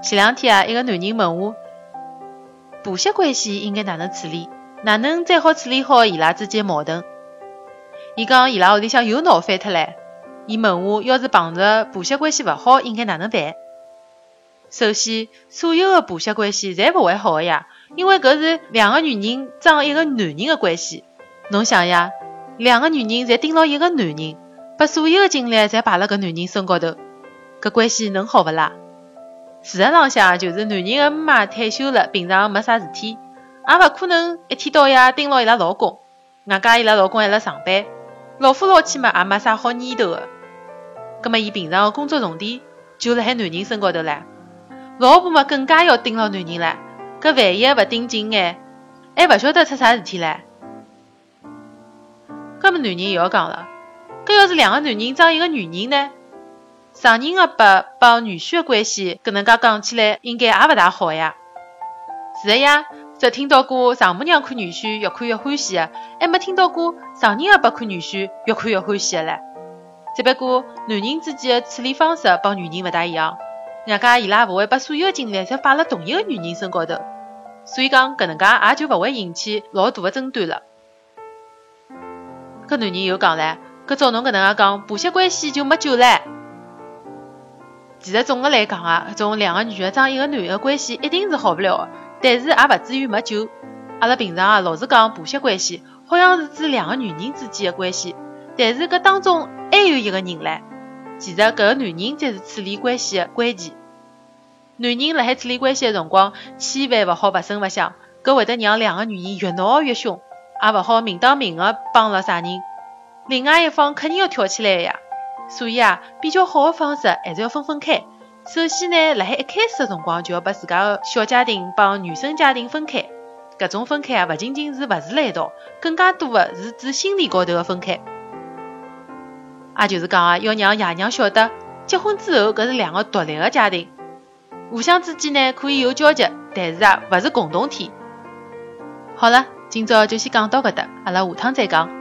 前两天啊，一个男人问我，婆媳关系应该哪能处理？哪能最好处理好伊拉之间矛盾？伊讲伊拉屋里向又闹翻脱唻。伊问我，要是碰着婆媳关系勿好，应该哪能办？首先，所有的婆媳关系侪勿会好个呀，因为搿是两个女人装一个男人的关系。侬想呀，两个女人侪盯牢一个男人，把所有的精力侪摆辣搿男人身高头，搿关系能好勿啦？事实浪向就是男人的妈退休了，平常没啥事体，也勿可能一天到夜盯牢伊拉老公。外加伊拉老公还辣上班，老夫老妻嘛也没啥好念头的。葛末伊平常的工作重点就辣海男人身高头唻。老婆嘛更加要盯牢男人唻，搿万一勿盯紧眼，还勿晓得出啥事体唻。搿么男人又要讲了，搿要是两个男人装一个女人呢？上人的伯帮女婿的关系，搿能介讲起来，应该也勿大好呀。是的呀，只听到过丈母娘看女婿越看越欢喜的，还没听到过上人的伯看女婿越看越欢喜的唻。只不过男人之间的处理方式帮女人勿大一样。外加伊拉勿会把所有的精力侪摆辣同一个女人身高头，所以讲搿能介也就勿会引起老大的争端了。搿男人又讲唻，搿照侬搿能介讲，婆媳关系就没救唻。其实总的来讲啊，搿种两个女的装一个男的关系一定是好勿了的，但是也勿至于没救。阿拉平常啊老是讲婆媳关系，好像是指两个女人之间的关系，但是搿当中还有一个人唻。其实搿个男人才是处理关系的关键。男人辣海处理关系的辰光，千万勿好勿声勿响，搿会得让两个女人越闹越凶，也勿好明当明个帮了啥人，另外一方肯定要跳起来呀。所以啊，比较好的方式还是要分分开。首先呢，辣海一开始的辰光就要把自家的小家庭帮原生家庭分开。搿种分开啊，勿仅仅是勿住辣一道，更加多的是指心理高头的分开。也就是讲啊，要让爷娘晓得，结婚之后搿是两个独立的家庭。互相之间呢可以有交集，但是啊，勿是共同体。好了，今朝就先讲到搿搭，阿拉下趟再讲。